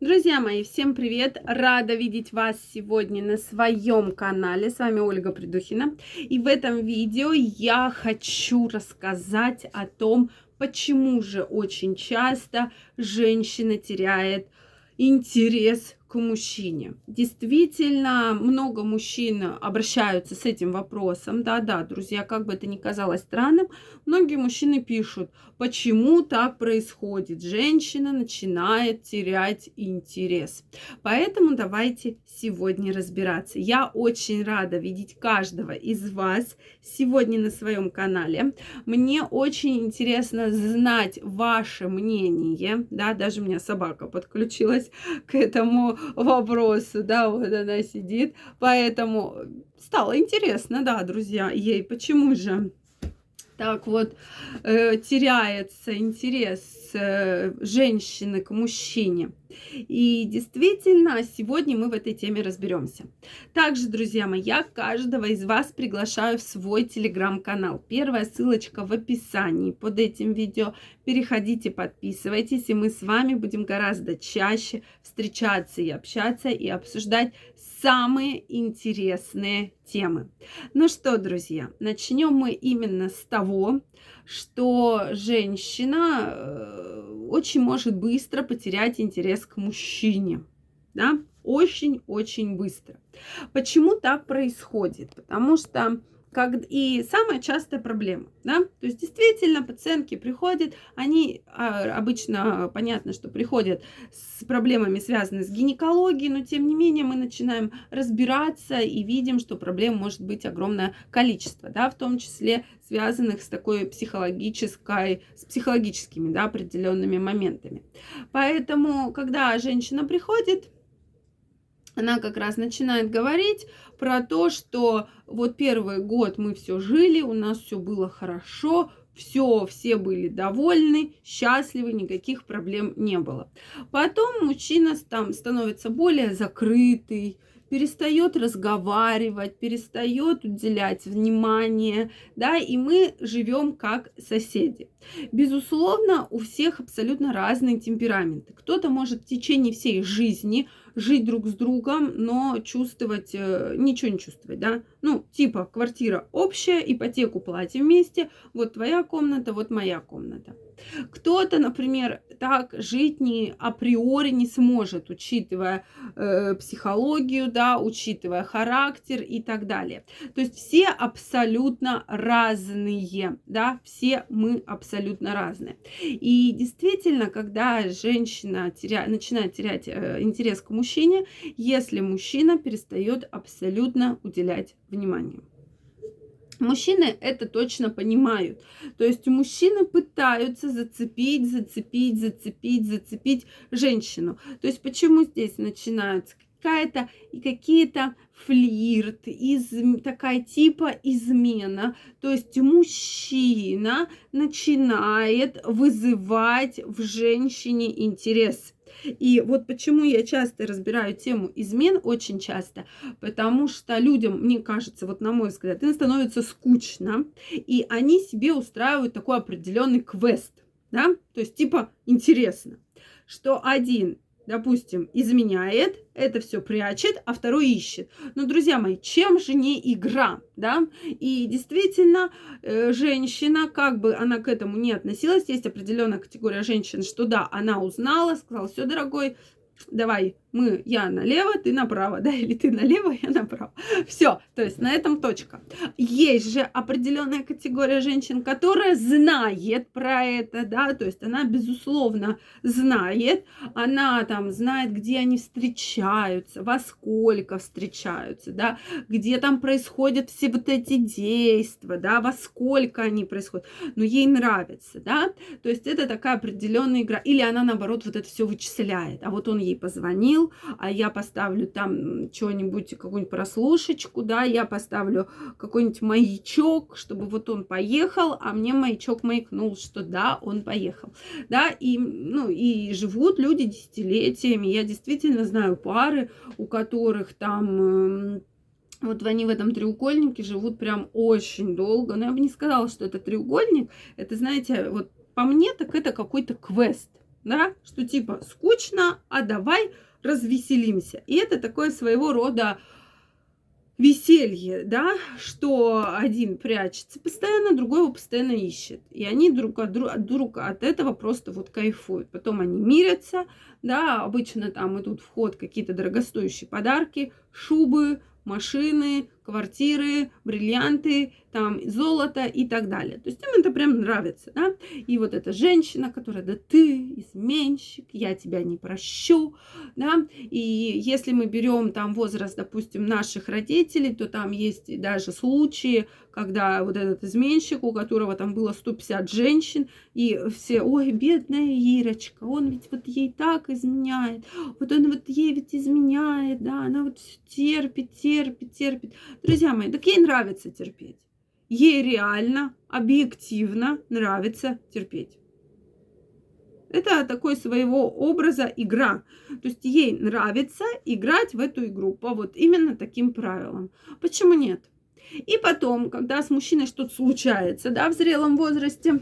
Друзья мои, всем привет! Рада видеть вас сегодня на своем канале. С вами Ольга Придухина. И в этом видео я хочу рассказать о том, почему же очень часто женщина теряет интерес к мужчине. Действительно, много мужчин обращаются с этим вопросом. Да-да, друзья, как бы это ни казалось странным, многие мужчины пишут, почему так происходит. Женщина начинает терять интерес. Поэтому давайте сегодня разбираться. Я очень рада видеть каждого из вас сегодня на своем канале. Мне очень интересно знать ваше мнение. Да, даже у меня собака подключилась к этому вопросу, да, вот она сидит. Поэтому стало интересно, да, друзья, ей почему же так вот э, теряется интерес женщины к мужчине. И действительно, сегодня мы в этой теме разберемся. Также, друзья мои, я каждого из вас приглашаю в свой телеграм-канал. Первая ссылочка в описании под этим видео. Переходите, подписывайтесь, и мы с вами будем гораздо чаще встречаться и общаться, и обсуждать самые интересные темы. Ну что, друзья, начнем мы именно с того, что женщина э, очень может быстро потерять интерес к мужчине. Да? Очень-очень быстро. Почему так происходит? Потому что как, и самая частая проблема, да, то есть действительно пациентки приходят, они а, обычно, понятно, что приходят с проблемами, связанными с гинекологией, но тем не менее мы начинаем разбираться и видим, что проблем может быть огромное количество, да, в том числе связанных с такой психологической, с психологическими, да, определенными моментами. Поэтому, когда женщина приходит, она как раз начинает говорить про то, что вот первый год мы все жили, у нас все было хорошо, все, все были довольны, счастливы, никаких проблем не было. Потом мужчина там становится более закрытый, перестает разговаривать, перестает уделять внимание, да, и мы живем как соседи. Безусловно, у всех абсолютно разные темпераменты. Кто-то может в течение всей жизни жить друг с другом, но чувствовать, э, ничего не чувствовать, да. Ну, типа, квартира общая, ипотеку платим вместе, вот твоя комната, вот моя комната. Кто-то, например, так жить не априори не сможет, учитывая э, психологию, да, учитывая характер и так далее. То есть все абсолютно разные, да, все мы абсолютно разные. И действительно, когда женщина теря... начинает терять э, интерес к мужчине, если мужчина перестает абсолютно уделять внимание. Мужчины это точно понимают. То есть мужчины пытаются зацепить, зацепить, зацепить, зацепить женщину. То есть почему здесь начинаются какая-то и какие-то флирт, из, такая типа измена. То есть мужчина начинает вызывать в женщине интерес. И вот почему я часто разбираю тему измен, очень часто, потому что людям, мне кажется, вот на мой взгляд, им становится скучно, и они себе устраивают такой определенный квест, да, то есть типа интересно, что один допустим, изменяет, это все прячет, а второй ищет. Но, друзья мои, чем же не игра, да? И действительно, э, женщина, как бы она к этому не относилась, есть определенная категория женщин, что да, она узнала, сказала, все, дорогой, давай, мы, я налево, ты направо, да, или ты налево, я направо. Все, то есть на этом точка. Есть же определенная категория женщин, которая знает про это, да, то есть она, безусловно, знает, она там знает, где они встречаются, во сколько встречаются, да, где там происходят все вот эти действия, да, во сколько они происходят, но ей нравится, да, то есть это такая определенная игра, или она, наоборот, вот это все вычисляет, а вот он ей позвонил, говорил, а я поставлю там что-нибудь, какую-нибудь прослушечку, да, я поставлю какой-нибудь маячок, чтобы вот он поехал, а мне маячок маякнул, что да, он поехал, да, и, ну, и живут люди десятилетиями, я действительно знаю пары, у которых там вот они в этом треугольнике живут прям очень долго. Но я бы не сказала, что это треугольник. Это, знаете, вот по мне, так это какой-то квест да, что типа скучно, а давай развеселимся. И это такое своего рода веселье, да, что один прячется постоянно, другой его постоянно ищет. И они друг от, друг, друг от этого просто вот кайфуют. Потом они мирятся, да, обычно там идут в ход какие-то дорогостоящие подарки, шубы, машины, квартиры, бриллианты, там золото и так далее. То есть им это прям нравится, да. И вот эта женщина, которая, да ты изменщик, я тебя не прощу, да. И если мы берем там возраст, допустим, наших родителей, то там есть даже случаи, когда вот этот изменщик, у которого там было 150 женщин, и все, ой, бедная Ирочка, он ведь вот ей так изменяет, вот он вот ей ведь изменяет, да, она вот терпит, терпит, терпит. Друзья мои, так ей нравится терпеть. Ей реально, объективно нравится терпеть. Это такой своего образа игра. То есть ей нравится играть в эту игру по вот именно таким правилам. Почему нет? И потом, когда с мужчиной что-то случается, да, в зрелом возрасте,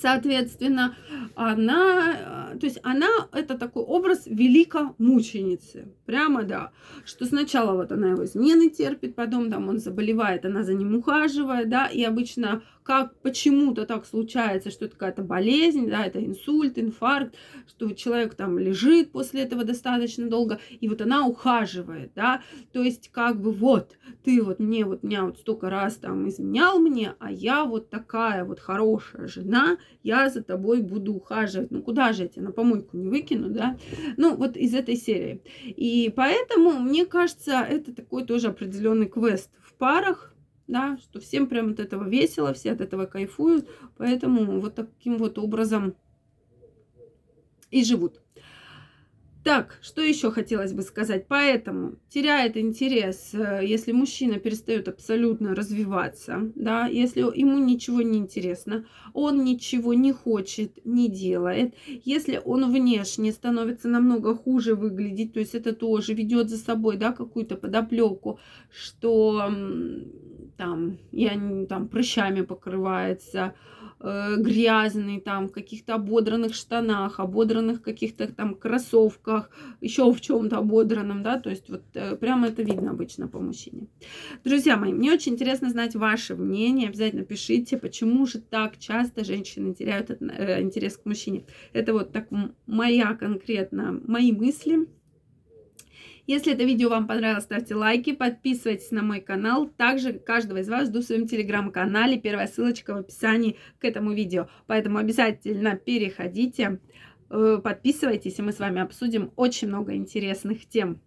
соответственно, она, то есть она, это такой образ великомученицы, прямо, да, что сначала вот она его измены терпит, потом там он заболевает, она за ним ухаживает, да, и обычно как почему-то так случается, что это какая-то болезнь, да, это инсульт, инфаркт, что человек там лежит после этого достаточно долго, и вот она ухаживает, да, то есть как бы вот, ты вот мне, вот меня вот столько раз там изменял мне, а я вот такая вот хорошая жена, я за тобой буду ухаживать, ну куда же я тебя на помойку не выкину, да, ну вот из этой серии. И поэтому, мне кажется, это такой тоже определенный квест в парах, да, что всем прям от этого весело, все от этого кайфуют, поэтому вот таким вот образом и живут. Так, что еще хотелось бы сказать? Поэтому теряет интерес, э, если мужчина перестает абсолютно развиваться, да, если ему ничего не интересно, он ничего не хочет, не делает, если он внешне становится намного хуже выглядеть, то есть это тоже ведет за собой, да, какую-то подоплеку, что там, я там прыщами покрывается, э, грязный, там, в каких-то ободранных штанах, ободранных каких-то там кроссовках, еще в чем-то ободранном, да, то есть вот э, прямо это видно обычно по мужчине. Друзья мои, мне очень интересно знать ваше мнение, обязательно пишите, почему же так часто женщины теряют э, интерес к мужчине. Это вот так моя конкретно, мои мысли, если это видео вам понравилось, ставьте лайки, подписывайтесь на мой канал. Также каждого из вас жду в своем телеграм-канале. Первая ссылочка в описании к этому видео. Поэтому обязательно переходите, э, подписывайтесь, и мы с вами обсудим очень много интересных тем.